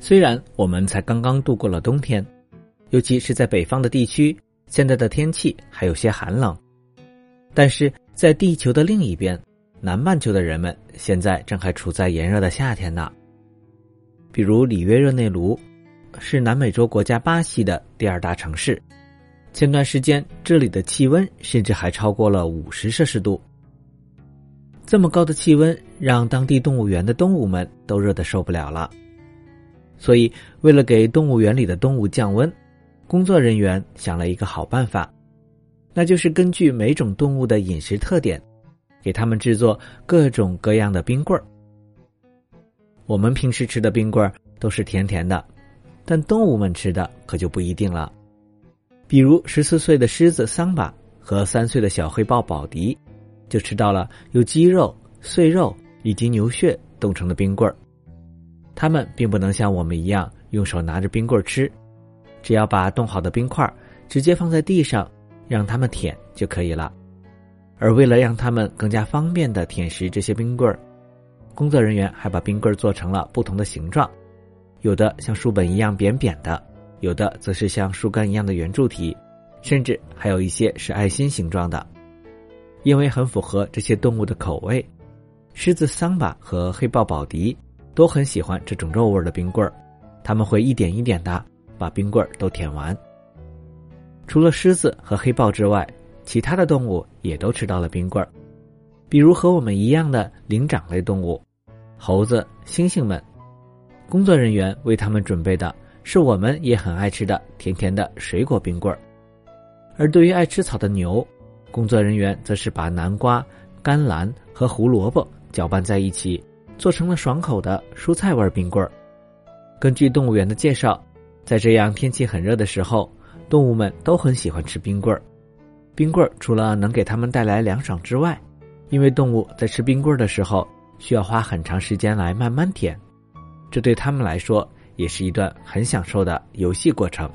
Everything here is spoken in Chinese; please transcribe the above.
虽然我们才刚刚度过了冬天，尤其是在北方的地区，现在的天气还有些寒冷，但是在地球的另一边，南半球的人们现在正还处在炎热的夏天呢。比如里约热内卢，是南美洲国家巴西的第二大城市。前段时间，这里的气温甚至还超过了五十摄氏度。这么高的气温，让当地动物园的动物们都热得受不了了。所以，为了给动物园里的动物降温，工作人员想了一个好办法，那就是根据每种动物的饮食特点，给它们制作各种各样的冰棍儿。我们平时吃的冰棍儿都是甜甜的，但动物们吃的可就不一定了。比如十四岁的狮子桑巴和三岁的小黑豹宝迪，就吃到了有鸡肉、碎肉以及牛血冻成的冰棍儿。他们并不能像我们一样用手拿着冰棍吃，只要把冻好的冰块直接放在地上，让他们舔就可以了。而为了让他们更加方便的舔食这些冰棍，工作人员还把冰棍做成了不同的形状，有的像书本一样扁扁的，有的则是像树干一样的圆柱体，甚至还有一些是爱心形状的。因为很符合这些动物的口味，狮子桑巴和黑豹宝迪都很喜欢这种肉味的冰棍儿，他们会一点一点的把冰棍儿都舔完。除了狮子和黑豹之外，其他的动物也都吃到了冰棍儿，比如和我们一样的灵长类动物。猴子、猩猩们，工作人员为他们准备的是我们也很爱吃的甜甜的水果冰棍儿。而对于爱吃草的牛，工作人员则是把南瓜、甘蓝和胡萝卜搅拌在一起，做成了爽口的蔬菜味冰棍儿。根据动物园的介绍，在这样天气很热的时候，动物们都很喜欢吃冰棍儿。冰棍儿除了能给它们带来凉爽之外，因为动物在吃冰棍儿的时候。需要花很长时间来慢慢舔，这对他们来说也是一段很享受的游戏过程。